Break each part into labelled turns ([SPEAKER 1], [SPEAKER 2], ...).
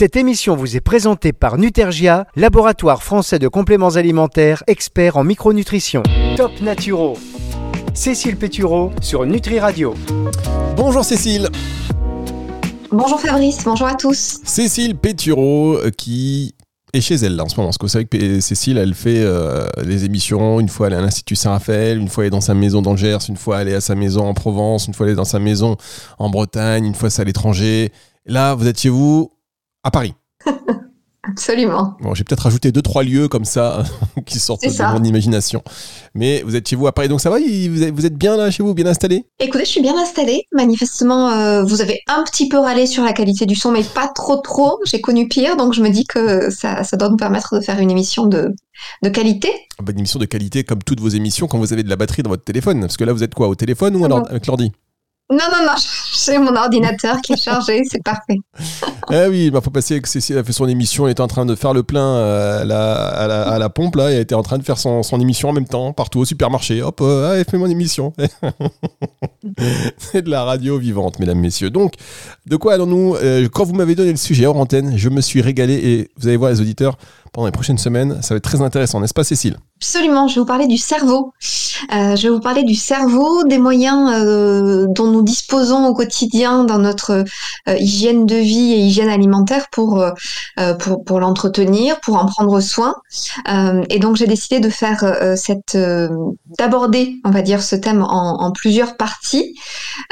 [SPEAKER 1] Cette émission vous est présentée par Nutergia, laboratoire français de compléments alimentaires, expert en micronutrition. Top Naturo. Cécile Pétureau sur Nutri Radio.
[SPEAKER 2] Bonjour Cécile.
[SPEAKER 3] Bonjour Fabrice, bonjour à tous.
[SPEAKER 2] Cécile Pétureau euh, qui est chez elle là en ce moment. Parce que vous savez que Cécile, elle fait euh, des émissions. Une fois, elle est à l'Institut Saint-Raphaël. Une fois, elle est dans sa maison d'Angers. Une fois, elle est à sa maison en Provence. Une fois, elle est dans sa maison en Bretagne. Une fois, c'est à l'étranger. Là, vous êtes chez vous à Paris.
[SPEAKER 3] Absolument.
[SPEAKER 2] Bon, j'ai peut-être rajouté deux, trois lieux comme ça qui sortent de mon imagination. Mais vous êtes chez vous à Paris, donc ça va Vous êtes bien là chez vous, bien installé?
[SPEAKER 3] Écoutez, je suis bien installé. Manifestement, euh, vous avez un petit peu râlé sur la qualité du son, mais pas trop trop. J'ai connu pire, donc je me dis que ça, ça doit nous permettre de faire une émission de, de qualité.
[SPEAKER 2] Bah, une émission de qualité comme toutes vos émissions quand vous avez de la batterie dans votre téléphone. Parce que là, vous êtes quoi Au téléphone ou alors avec l'ordi?
[SPEAKER 3] Non, non, non, j'ai mon ordinateur qui est chargé, c'est parfait.
[SPEAKER 2] eh oui, il bah, faut passer que Cécile a fait son émission, elle était en train de faire le plein euh, à la, pompe, là, et elle était en train de faire son, émission en même temps, partout au supermarché. Hop, euh, elle fait mon émission. c'est de la radio vivante, mesdames, messieurs. Donc, de quoi allons-nous euh, Quand vous m'avez donné le sujet hors antenne, je me suis régalé, et vous allez voir, les auditeurs, pendant les prochaines semaines. Ça va être très intéressant, n'est-ce pas Cécile?
[SPEAKER 3] Absolument, je vais vous parler du cerveau. Euh, je vais vous parler du cerveau, des moyens euh, dont nous disposons au quotidien dans notre euh, hygiène de vie et hygiène alimentaire pour, pour, l'entretenir, pour en prendre soin. et donc j'ai décidé de faire cette, d'aborder, on va dire, ce thème en, en plusieurs parties.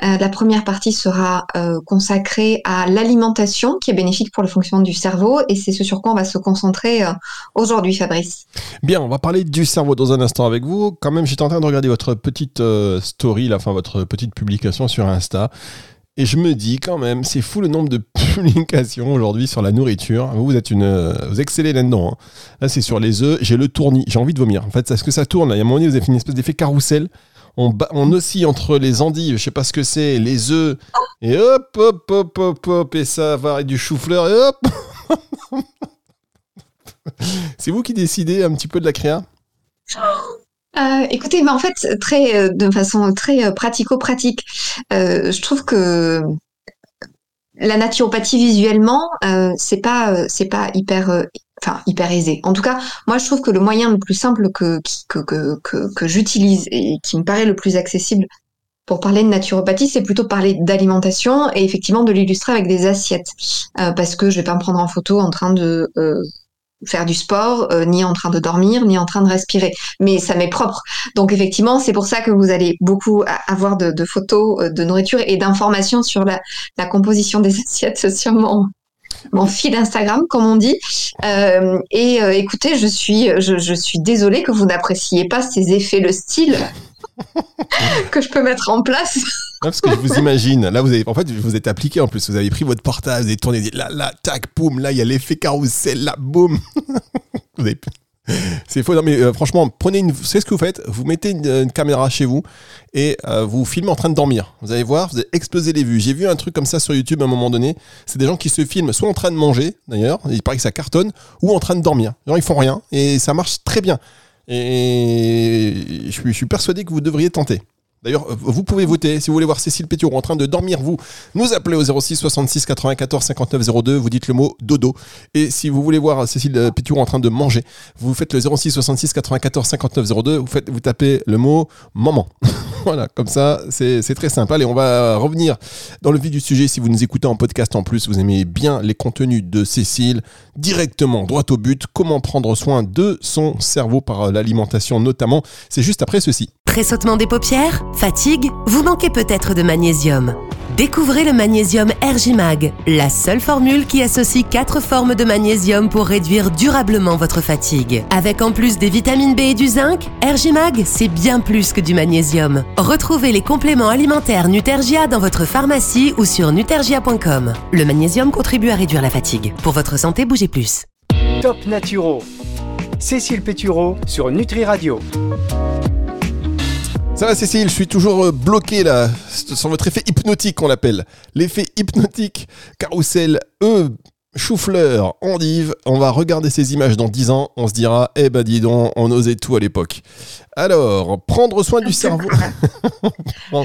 [SPEAKER 3] la première partie sera consacrée à l'alimentation qui est bénéfique pour le fonctionnement du cerveau et c'est ce sur quoi on va se concentrer aujourd'hui, Fabrice.
[SPEAKER 2] Bien, on va parler du cerveau dans un instant avec vous. Quand même, j'étais en train de regarder votre petite euh, story, enfin votre petite publication sur Insta. Et je me dis quand même, c'est fou le nombre de publications aujourd'hui sur la nourriture. Vous, vous êtes une, euh, vous excellez là-dedans. Hein. Là, c'est sur les œufs. J'ai le tournis. J'ai envie de vomir. En fait, est-ce que ça tourne Il y a un moment donné, vous avez fait une espèce d'effet carrousel. On, on oscille entre les endives, je sais pas ce que c'est, les œufs, et hop, hop, hop, hop, hop, et ça va avec du chou-fleur, et hop C'est vous qui décidez un petit peu de la créa?
[SPEAKER 3] Euh, écoutez, mais en fait, très, euh, de façon très euh, pratico-pratique, je trouve que la naturopathie visuellement, c'est pas, c'est pas hyper, enfin hyper aisé. En tout cas, moi, je trouve que le moyen le plus simple que que, que, que, j'utilise et qui me paraît le plus accessible pour parler de naturopathie, c'est plutôt parler d'alimentation et effectivement de l'illustrer avec des assiettes, parce que je vais pas me prendre en photo en train de faire du sport, euh, ni en train de dormir, ni en train de respirer. Mais ça m'est propre. Donc effectivement, c'est pour ça que vous allez beaucoup avoir de, photos euh, de nourriture et d'informations sur la, composition des assiettes sur mon, mon fil Instagram, comme on dit. Euh, et écoutez, je suis, je, je suis désolée que vous n'appréciez pas ces effets, le style que je peux mettre en place.
[SPEAKER 2] Parce que je vous imagine, là vous avez, en fait, vous êtes appliqué en plus, vous avez pris votre portable, vous avez tourné, là, là, tac, boum, là il y a l'effet carrousel, là, boum. C'est faux, non mais euh, franchement, prenez une, c'est ce que vous faites, vous mettez une, caméra chez vous et euh, vous filmez en train de dormir. Vous allez voir, vous allez exploser les vues. J'ai vu un truc comme ça sur YouTube à un moment donné. C'est des gens qui se filment soit en train de manger, d'ailleurs, il paraît que ça cartonne, ou en train de dormir. Genre ils font rien et ça marche très bien. Et je suis persuadé que vous devriez tenter. D'ailleurs, vous pouvez voter. Si vous voulez voir Cécile Pétureau en train de dormir, vous nous appelez au 06 66 94 59 02. Vous dites le mot dodo. Et si vous voulez voir Cécile Pétureau en train de manger, vous faites le 06 66 94 59 02. Vous, faites, vous tapez le mot maman. voilà, comme ça, c'est très simple. Allez, on va revenir dans le vif du sujet. Si vous nous écoutez en podcast en plus, vous aimez bien les contenus de Cécile, directement, droit au but, comment prendre soin de son cerveau par l'alimentation notamment. C'est juste après ceci.
[SPEAKER 4] Tressautement des paupières Fatigue Vous manquez peut-être de magnésium. Découvrez le magnésium Ergimag, la seule formule qui associe quatre formes de magnésium pour réduire durablement votre fatigue. Avec en plus des vitamines B et du zinc, Ergimag, c'est bien plus que du magnésium. Retrouvez les compléments alimentaires Nutergia dans votre pharmacie ou sur nutergia.com. Le magnésium contribue à réduire la fatigue. Pour votre santé, bougez plus.
[SPEAKER 1] Top Naturo. Cécile Pétureau sur Nutri Radio.
[SPEAKER 2] Ça va Cécile, je suis toujours euh, bloqué là, sur votre effet hypnotique on l'appelle. L'effet hypnotique, carrousel, E, chou-fleur, endive. On va regarder ces images dans 10 ans, on se dira, eh ben dis donc, on osait tout à l'époque. Alors, prendre soin du cerveau. vous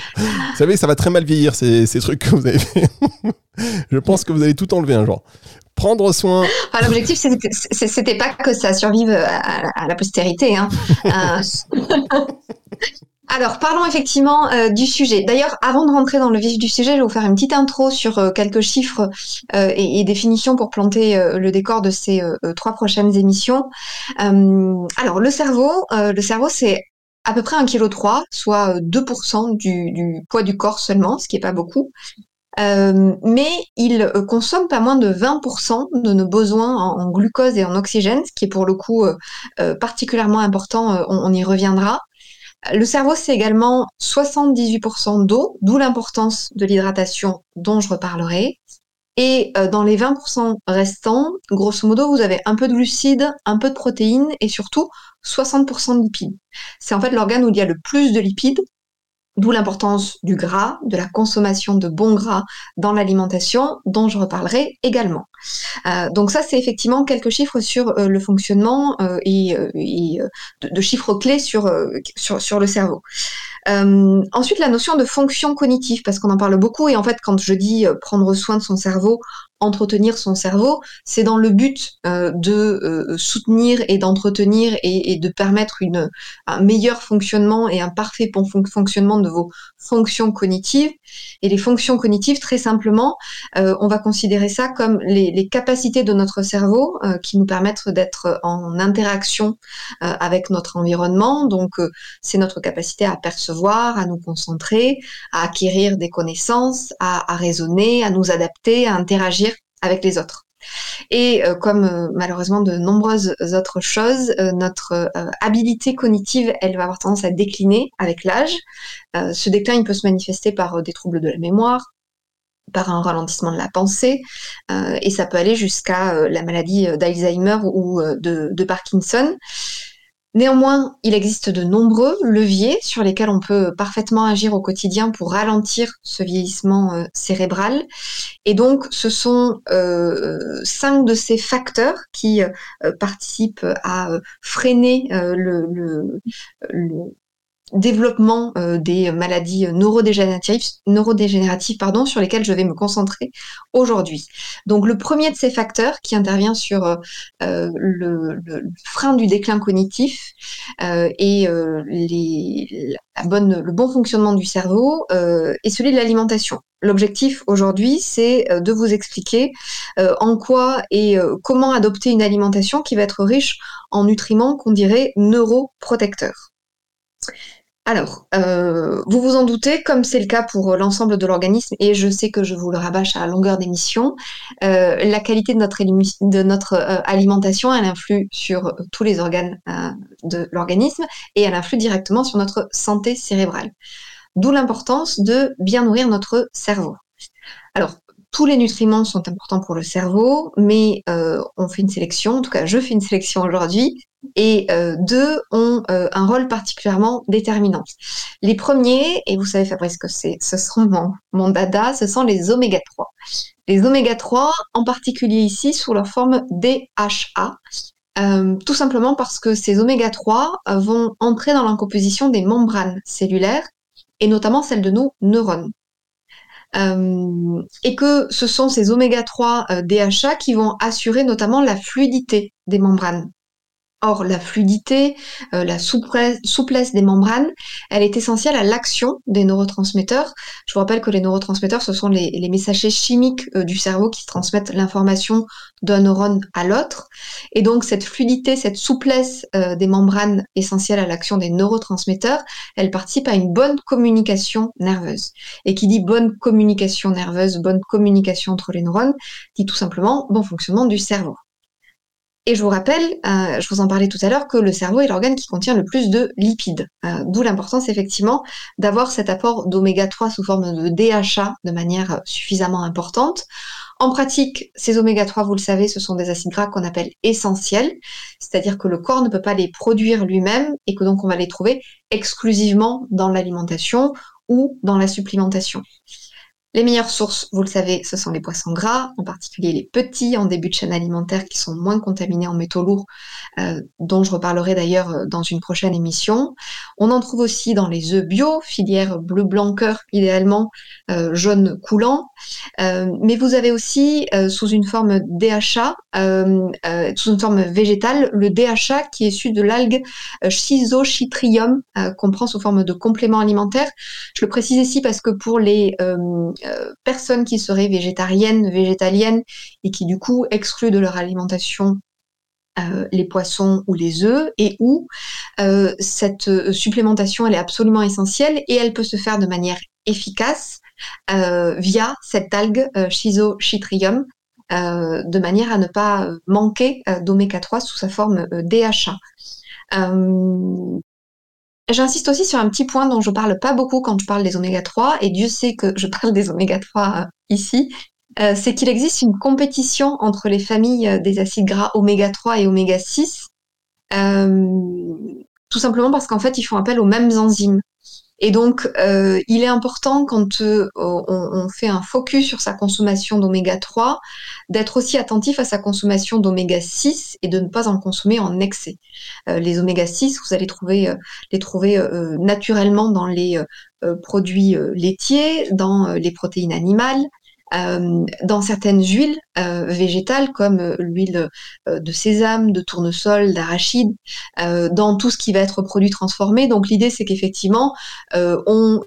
[SPEAKER 2] savez, ça va très mal vieillir ces, ces trucs que vous avez fait. je pense que vous allez tout enlever un jour. Prendre soin.
[SPEAKER 3] L'objectif, c'était pas que ça survive à, la postérité. Hein. Alors, parlons effectivement euh, du sujet. D'ailleurs, avant de rentrer dans le vif du sujet, je vais vous faire une petite intro sur euh, quelques chiffres euh, et, définitions pour planter le décor de ces trois prochaines émissions. alors, le cerveau, le cerveau, c'est à peu près 1,3 kg, soit 2% du, du, poids du corps seulement, ce qui est pas beaucoup. mais il consomme pas moins de 20% de nos besoins en, glucose et en oxygène, ce qui est pour le coup particulièrement important, on, y reviendra. Le cerveau, c'est également 78% d'eau, d'où l'importance de l'hydratation dont je reparlerai. Et euh, dans les 20% restants, grosso modo, vous avez un peu de glucides, un peu de protéines et surtout 60% de lipides. C'est en fait l'organe où il y a le plus de lipides D'où l'importance du gras, de la consommation de bons gras dans l'alimentation, dont je reparlerai également. Euh, donc ça, c'est effectivement quelques chiffres sur euh, le fonctionnement euh, et, de, chiffres clés sur, sur le cerveau. Ensuite, la notion de fonction cognitive, parce qu'on en parle beaucoup, et en fait, quand je dis prendre soin de son cerveau, entretenir son cerveau, c'est dans le but euh, de euh, soutenir et d'entretenir et, de permettre une, un meilleur fonctionnement et un parfait fonctionnement de vos fonctions cognitives. Et les fonctions cognitives, très simplement, euh, on va considérer ça comme les, capacités de notre cerveau qui nous permettent d'être en interaction avec notre environnement. Donc, c'est notre capacité à percevoir, à nous concentrer, à acquérir des connaissances, à raisonner, à nous adapter, à interagir avec les autres. Et euh, comme euh, malheureusement de nombreuses autres choses, euh, notre habilité cognitive, elle va avoir tendance à décliner avec l'âge. ce déclin, il peut se manifester par des troubles de la mémoire, par un ralentissement de la pensée, et ça peut aller jusqu'à la maladie d'Alzheimer ou de, Parkinson. Néanmoins, il existe de nombreux leviers sur lesquels on peut parfaitement agir au quotidien pour ralentir ce vieillissement euh, cérébral. Et donc, ce sont euh, cinq de ces facteurs qui euh, participent à freiner le, développement euh, des maladies neurodégénératives, neurodégénératives pardon, sur lesquelles je vais me concentrer aujourd'hui. Donc le premier de ces facteurs qui intervient sur euh, le, frein du déclin cognitif euh, et le bon fonctionnement du cerveau est celui de l'alimentation. L'objectif aujourd'hui, c'est de vous expliquer en quoi et comment adopter une alimentation qui va être riche en nutriments qu'on dirait neuroprotecteurs. Alors, euh, vous vous en doutez, comme c'est le cas pour l'ensemble de l'organisme, et je sais que je vous le rabâche à longueur d'émission, euh, la qualité de notre, de notre euh, alimentation, elle influe sur tous les organes de l'organisme et elle influe directement sur notre santé cérébrale. D'où l'importance de bien nourrir notre cerveau. Alors, tous les nutriments sont importants pour le cerveau, mais on fait une sélection, en tout cas je fais une sélection aujourd'hui, et euh, deux ont euh, un rôle particulièrement déterminant. Les premiers, et vous savez Fabrice que c'est, ce sont mon, dada, ce sont les oméga 3. Les oméga 3, en particulier ici, sous leur forme DHA, euh, tout simplement parce que ces oméga 3 vont entrer dans la composition des membranes cellulaires, et notamment celles de nos neurones. Et que ce sont ces oméga 3 DHA qui vont assurer notamment la fluidité des membranes. Or, la fluidité, euh, la souplesse, des membranes, elle est essentielle à l'action des neurotransmetteurs. Je vous rappelle que les neurotransmetteurs, ce sont les, messagers chimiques euh, du cerveau qui transmettent l'information d'un neurone à l'autre. Et donc, cette fluidité, cette souplesse euh, des membranes essentielles à l'action des neurotransmetteurs, elle participe à une bonne communication nerveuse. Et qui dit bonne communication nerveuse, bonne communication entre les neurones, dit tout simplement bon fonctionnement du cerveau. Et je vous rappelle, euh, je vous en parlais tout à l'heure, que le cerveau est l'organe qui contient le plus de lipides. Euh, d'où l'importance effectivement d'avoir cet apport d'oméga 3 sous forme de DHA de manière suffisamment importante. En pratique, ces oméga 3, vous le savez, ce sont des acides gras qu'on appelle essentiels, c'est-à-dire que le corps ne peut pas les produire lui-même et que donc on va les trouver exclusivement dans l'alimentation ou dans la supplémentation. Les meilleures sources, vous le savez, ce sont les poissons gras, en particulier les petits en début de chaîne alimentaire qui sont moins contaminés en métaux lourds, euh, dont je reparlerai d'ailleurs euh, dans une prochaine émission. On en trouve aussi dans les œufs bio, filière bleu blanc cœur idéalement, euh, jaune coulant. mais vous avez aussi sous une forme DHA, sous une forme végétale, le DHA qui est issu de l'algue Schizochytrium qu'on prend sous forme de complément alimentaire. Je le précise ici parce que pour les euh, personnes qui seraient végétariennes, végétaliennes et qui du coup excluent de leur alimentation euh, les poissons ou les œufs et où euh, cette supplémentation elle est absolument essentielle et elle peut se faire de manière efficace via cette algue Schizochytrium de manière à ne pas manquer d'oméga 3 sous sa forme DHA. J'insiste aussi sur un petit point dont je parle pas beaucoup quand je parle des oméga 3, et Dieu sait que je parle des oméga 3 euh, ici, euh, c'est qu'il existe une compétition entre les familles euh, des acides gras oméga 3 et oméga 6, tout simplement parce qu'en fait, ils font appel aux mêmes enzymes. Et donc, euh, il est important quand euh, on, fait un focus sur sa consommation d'oméga 3, d'être aussi attentif à sa consommation d'oméga 6 et de ne pas en consommer en excès. Euh, les oméga 6, vous allez trouver, les trouver naturellement dans les produits laitiers, dans les protéines animales, euh, dans certaines huiles euh, végétales comme euh, l'huile de sésame, de tournesol, d'arachide, dans tout ce qui va être produit transformé. Donc l'idée c'est qu'effectivement on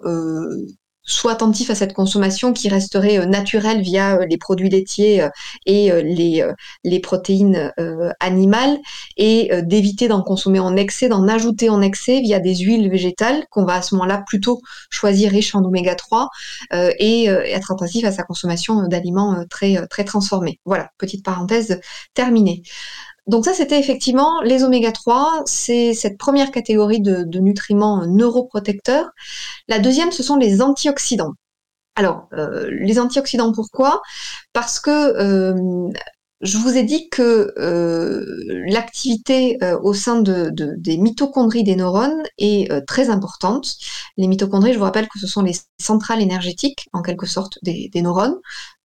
[SPEAKER 3] soit attentif à cette consommation qui resterait euh, naturelle via euh, les produits laitiers euh, et les, les protéines animales et d'éviter d'en consommer en excès, d'en ajouter en excès via des huiles végétales qu'on va à ce moment-là plutôt choisir riches en oméga 3 et être attentif à sa consommation d'aliments très, très transformés. Voilà, petite parenthèse terminée. Donc ça, c'était effectivement les oméga 3, c'est cette première catégorie de, nutriments neuroprotecteurs. La deuxième, ce sont les antioxydants. Alors, euh, les antioxydants, pourquoi? Parce que euh, je vous ai dit que euh, l'activité au sein de, des mitochondries des neurones est très importante. Les mitochondries, je vous rappelle que ce sont les centrales énergétiques, en quelque sorte, des neurones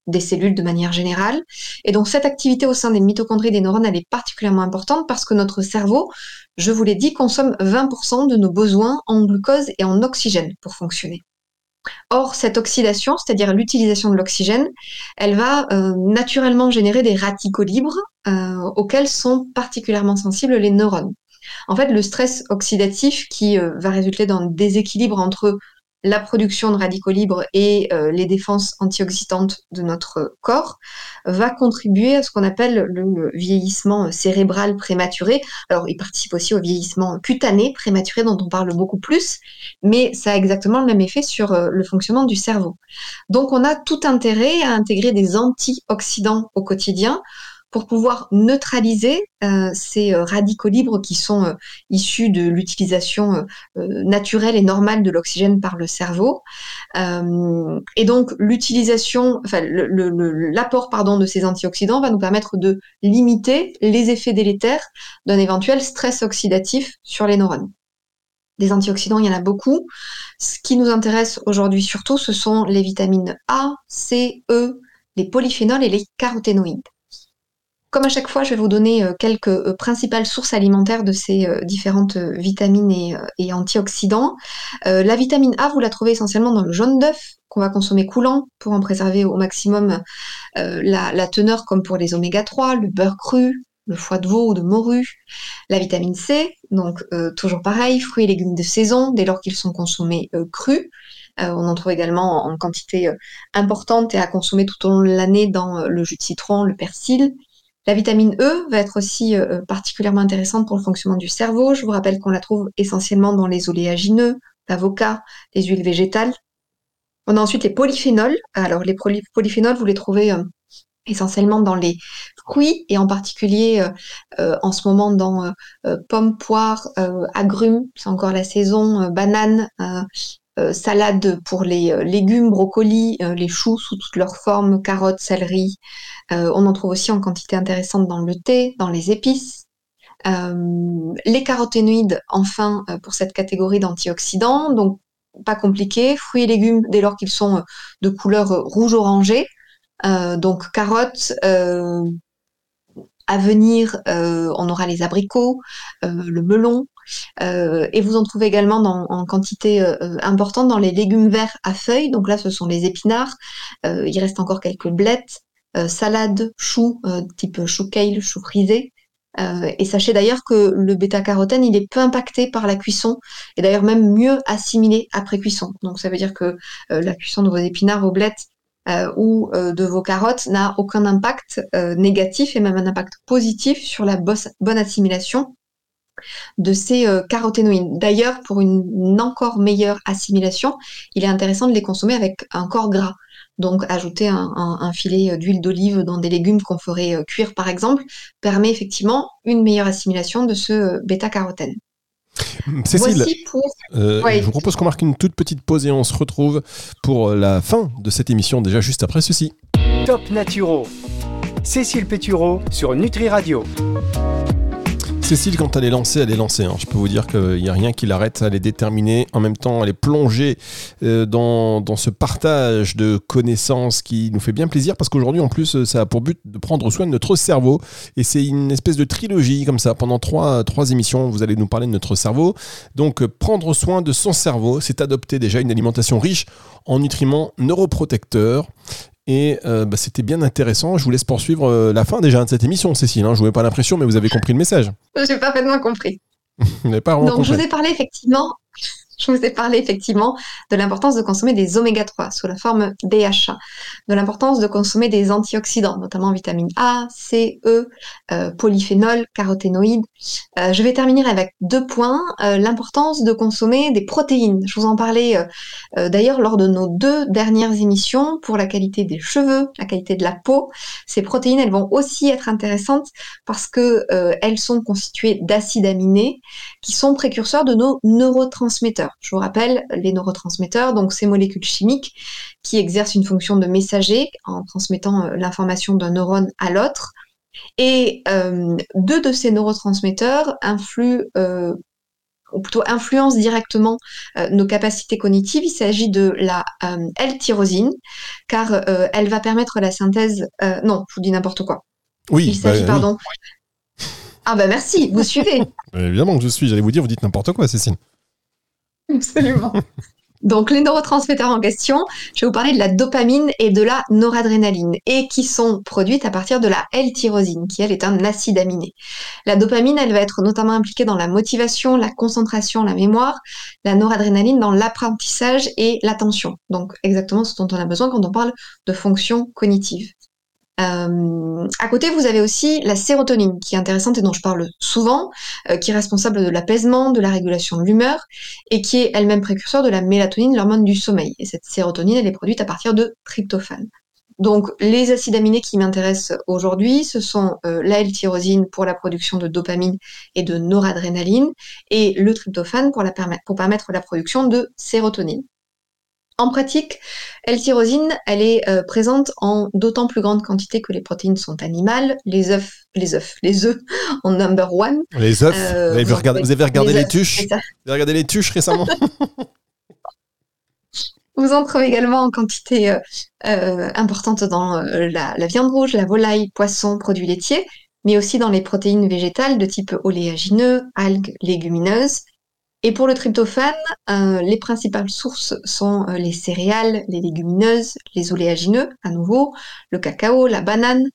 [SPEAKER 3] des cellules de manière générale. Et donc cette activité au sein des mitochondries des neurones, elle est particulièrement importante parce que notre cerveau, je vous l'ai dit, consomme 20% de nos besoins en glucose et en oxygène pour fonctionner. Or, cette oxydation, c'est-à-dire l'utilisation de l'oxygène, elle va euh, naturellement générer des radicaux libres euh, auxquels sont particulièrement sensibles les neurones. En fait, le stress oxydatif qui euh, va résulter dans un déséquilibre entre la production de radicaux libres et euh, les défenses antioxydantes de notre corps va contribuer à ce qu'on appelle le vieillissement cérébral prématuré. Alors, il participe aussi au vieillissement cutané prématuré dont on parle beaucoup plus, mais ça a exactement le même effet sur euh, le fonctionnement du cerveau. Donc, on a tout intérêt à intégrer des antioxydants au quotidien pour pouvoir neutraliser euh, ces euh, radicaux libres qui sont euh, issus de l'utilisation naturelle et normale de l'oxygène par le cerveau. et donc l'utilisation, enfin l'apport pardon de ces antioxydants va nous permettre de limiter les effets délétères d'un éventuel stress oxydatif sur les neurones. Des antioxydants, il y en a beaucoup. Ce qui nous intéresse aujourd'hui surtout, ce sont les vitamines A, C, E, les polyphénols et les caroténoïdes. Comme à chaque fois, je vais vous donner euh, quelques euh, principales sources alimentaires de ces euh, différentes vitamines et, antioxydants. la vitamine A, vous la trouvez essentiellement dans le jaune d'œuf qu'on va consommer coulant pour en préserver au maximum la, teneur, comme pour les oméga 3, le beurre cru, le foie de veau ou de morue. La vitamine C, donc toujours pareil, fruits et légumes de saison dès lors qu'ils sont consommés crus. on en trouve également en quantité importante et à consommer tout au long de l'année dans le jus de citron, le persil. La vitamine E va être aussi euh, euh, particulièrement intéressante pour le fonctionnement du cerveau. Je vous rappelle qu'on la trouve essentiellement dans les oléagineux, l'avocat, les huiles végétales. On a ensuite les polyphénols. Alors les polyphénols, vous les trouvez euh, essentiellement dans les fruits et en particulier en ce moment dans pommes, poires, agrumes, c'est encore la saison, bananes, salade pour les euh, légumes, brocolis, euh, les choux sous toutes leurs formes, carottes, céleri. on en trouve aussi en quantité intéressante dans le thé, dans les épices. les caroténoïdes, enfin, pour cette catégorie d'antioxydants. Donc, pas compliqué. Fruits et légumes dès lors qu'ils sont de couleur rouge-orangé. donc carottes, à venir, on aura les abricots, le melon, et vous en trouvez également en quantité importante dans les légumes verts à feuilles. Donc là, ce sont les épinards. il reste encore quelques blettes, salades, choux, type chou kale, chou frisé. Euh, et sachez d'ailleurs que le bêta-carotène, il est peu impacté par la cuisson, et d'ailleurs même mieux assimilé après cuisson. Donc ça veut dire que euh, la cuisson de vos épinards, vos blettes euh, ou de vos carottes n'a aucun impact négatif et même un impact positif sur la bonne assimilation de ces caroténoïdes. D'ailleurs, pour une, encore meilleure assimilation, il est intéressant de les consommer avec un corps gras. Donc ajouter un, filet d'huile d'olive dans des légumes qu'on ferait euh, cuire par exemple permet effectivement une meilleure assimilation de ce euh, bêta-carotène.
[SPEAKER 2] Cécile, euh, je vous propose qu'on marque une toute petite pause et on se retrouve pour la fin de cette émission, déjà juste après ceci.
[SPEAKER 1] Top Naturo, Cécile Pétureau sur Nutri Radio.
[SPEAKER 2] Cécile, quand elle est lancée, elle est lancée. Hein. Je peux vous dire qu'il n'y a rien qui l'arrête. Elle est déterminée. En même temps, elle est plongée euh, dans, ce partage de connaissances qui nous fait bien plaisir parce qu'aujourd'hui, en plus, ça a pour but de prendre soin de notre cerveau. Et c'est une espèce de trilogie comme ça. Pendant trois émissions, vous allez nous parler de notre cerveau. Donc, prendre soin de son cerveau, c'est adopter déjà une alimentation riche en nutriments neuroprotecteurs. Et euh, bah, c'était bien intéressant. Je vous laisse poursuivre euh, la fin déjà de cette émission, Cécile. Hein. Je vous pas l'impression, mais vous avez compris le message.
[SPEAKER 3] J'ai parfaitement compris.
[SPEAKER 2] vous n'avez pas vraiment
[SPEAKER 3] Donc, je vous ai parlé effectivement je vous ai parlé effectivement de l'importance de consommer des oméga 3 sous la forme DHA, de l'importance de consommer des antioxydants, notamment vitamine A, C, E, euh, polyphénol, caroténoïdes. Euh, je vais terminer avec deux points. Euh, l'importance de consommer des protéines. Je vous en parlais d'ailleurs lors de nos deux dernières émissions pour la qualité des cheveux, la qualité de la peau. Ces protéines, elles vont aussi être intéressantes parce que elles sont constituées d'acides aminés qui sont précurseurs de nos neurotransmetteurs. Je vous rappelle, les neurotransmetteurs, donc ces molécules chimiques qui exercent une fonction de messager en transmettant euh, l'information d'un neurone à l'autre. Et euh, deux de ces neurotransmetteurs influent euh, ou plutôt influencent directement nos capacités cognitives. Il s'agit de la L-tyrosine, car elle va permettre la synthèse. non, je vous dis n'importe quoi.
[SPEAKER 2] Oui.
[SPEAKER 3] Il s'agit, bah, pardon. Ah bah merci, vous suivez.
[SPEAKER 2] Évidemment que je suis. J'allais vous dire, vous dites n'importe quoi, Cécile.
[SPEAKER 3] Absolument. Donc les neurotransmetteurs en question, je vais vous parler de la dopamine et de la noradrénaline, et qui sont produites à partir de la L-tyrosine, qui elle est un acide aminé. La dopamine, elle va être notamment impliquée dans la motivation, la concentration, la mémoire, la noradrénaline dans l'apprentissage et l'attention. Donc exactement ce dont on a besoin quand on parle de fonction cognitive. Euh, à côté, vous avez aussi la sérotonine, qui est intéressante et dont je parle souvent, euh, qui est responsable de l'apaisement, de la régulation de l'humeur, et qui est elle-même précurseur de la mélatonine, l'hormone du sommeil. Et cette sérotonine, elle est produite à partir de tryptophane. Donc, les acides aminés qui m'intéressent aujourd'hui, ce sont euh, la L-tyrosine pour la production de dopamine et de noradrénaline, et le tryptophane pour, pour permettre la production de sérotonine. En pratique, L-tyrosine, elle est euh, présente en d'autant plus grande quantité que les protéines sont animales. Les œufs, les œufs, les œufs en number one.
[SPEAKER 2] Les œufs. vous, avez regardé, les, tuches Vous avez regardé les tuches récemment
[SPEAKER 3] Vous en trouvez également en quantité euh, euh, importante dans la, la, viande rouge, la volaille, poisson, produits laitiers, mais aussi dans les protéines végétales de type oléagineux, algues, légumineuses, et pour le tryptophane, euh, les principales sources sont euh, les céréales, les légumineuses, les oléagineux, à nouveau, le cacao, la banane,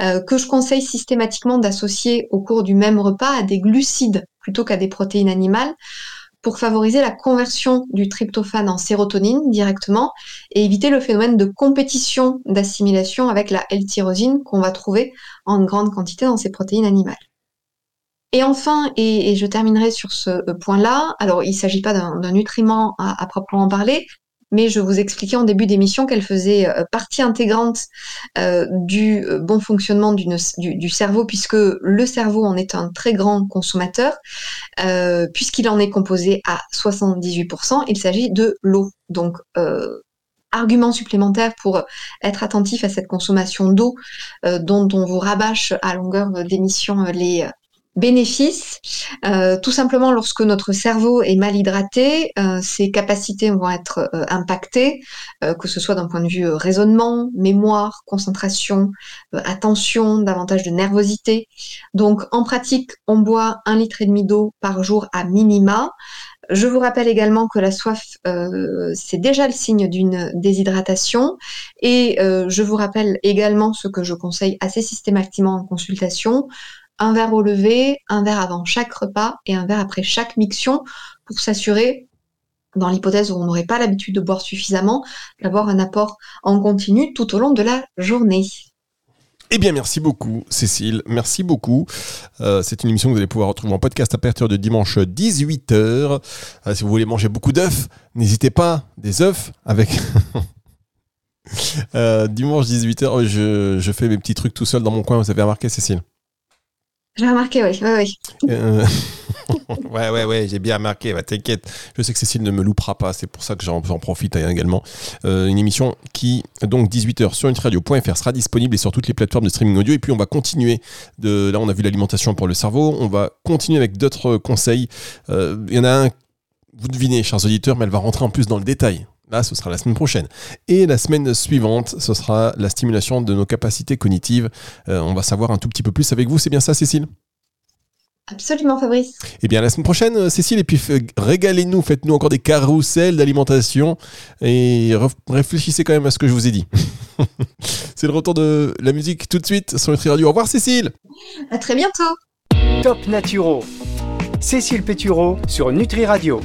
[SPEAKER 3] euh, que je conseille systématiquement d'associer au cours du même repas à des glucides plutôt qu'à des protéines animales pour favoriser la conversion du tryptophane en sérotonine directement et éviter le phénomène de compétition d'assimilation avec la L-tyrosine qu'on va trouver en grande quantité dans ces protéines animales. Et enfin, et, je terminerai sur ce euh, point-là, alors il ne s'agit pas d'un nutriment à, proprement parler, mais je vous expliquais en début d'émission qu'elle faisait euh, partie intégrante euh, du bon fonctionnement du, du, cerveau, puisque le cerveau en est un très grand consommateur, puisqu'il en est composé à 78%, il s'agit de l'eau. Donc, argument supplémentaire pour être attentif à cette consommation d'eau dont on vous rabâche à longueur d'émission les bénéfices. Euh, tout simplement, lorsque notre cerveau est mal hydraté, euh, ses capacités vont être euh, impactées, que ce soit d'un point de vue raisonnement, mémoire, concentration, attention, davantage de nervosité. Donc, en pratique, on boit un litre et demi d'eau par jour à minima. Je vous rappelle également que la soif, c'est déjà le signe d'une déshydratation. Et je vous rappelle également ce que je conseille assez systématiquement en consultation, un verre au lever, un verre avant chaque repas et un verre après chaque miction pour s'assurer, dans l'hypothèse où on n'aurait pas l'habitude de boire suffisamment, d'avoir un apport en continu tout au long de la journée.
[SPEAKER 2] Eh bien, merci beaucoup, Cécile. Merci beaucoup. Euh, c'est une émission que vous allez pouvoir retrouver en podcast à partir de dimanche 18h. Euh, si vous voulez manger beaucoup d'œufs, n'hésitez pas. Des œufs avec. Euh, dimanche 18h, je, je fais mes petits trucs tout seul dans mon coin. Vous avez remarqué, Cécile?
[SPEAKER 3] J'ai remarqué, oui. oui, oui.
[SPEAKER 2] Euh, ouais, ouais, ouais, j'ai bien remarqué. Bah, T'inquiète, je sais que Cécile ne me loupera pas. C'est pour ça que j'en profite hein, également. Euh, une émission qui, donc 18h sur nutriradio.fr, sera disponible et sur toutes les plateformes de streaming audio. Et puis, on va continuer. De, là, on a vu l'alimentation pour le cerveau. On va continuer avec d'autres conseils. Euh, il y en a un, vous devinez, chers auditeurs, mais elle va rentrer en plus dans le détail. Là, ce sera la semaine prochaine. Et la semaine suivante, ce sera la stimulation de nos capacités cognitives. Euh, on va savoir un tout petit peu plus avec vous. C'est bien ça, Cécile?
[SPEAKER 3] Absolument, Fabrice.
[SPEAKER 2] Eh bien, la semaine prochaine, euh, Cécile, et puis régalez-nous, faites-nous encore des carousels d'alimentation et réfléchissez quand même à ce que je vous ai dit. C'est le retour de la musique tout de suite sur Nutri Radio. Au revoir, Cécile.
[SPEAKER 3] À très bientôt.
[SPEAKER 1] Top Naturo. Cécile Pétureau sur Nutri Radio.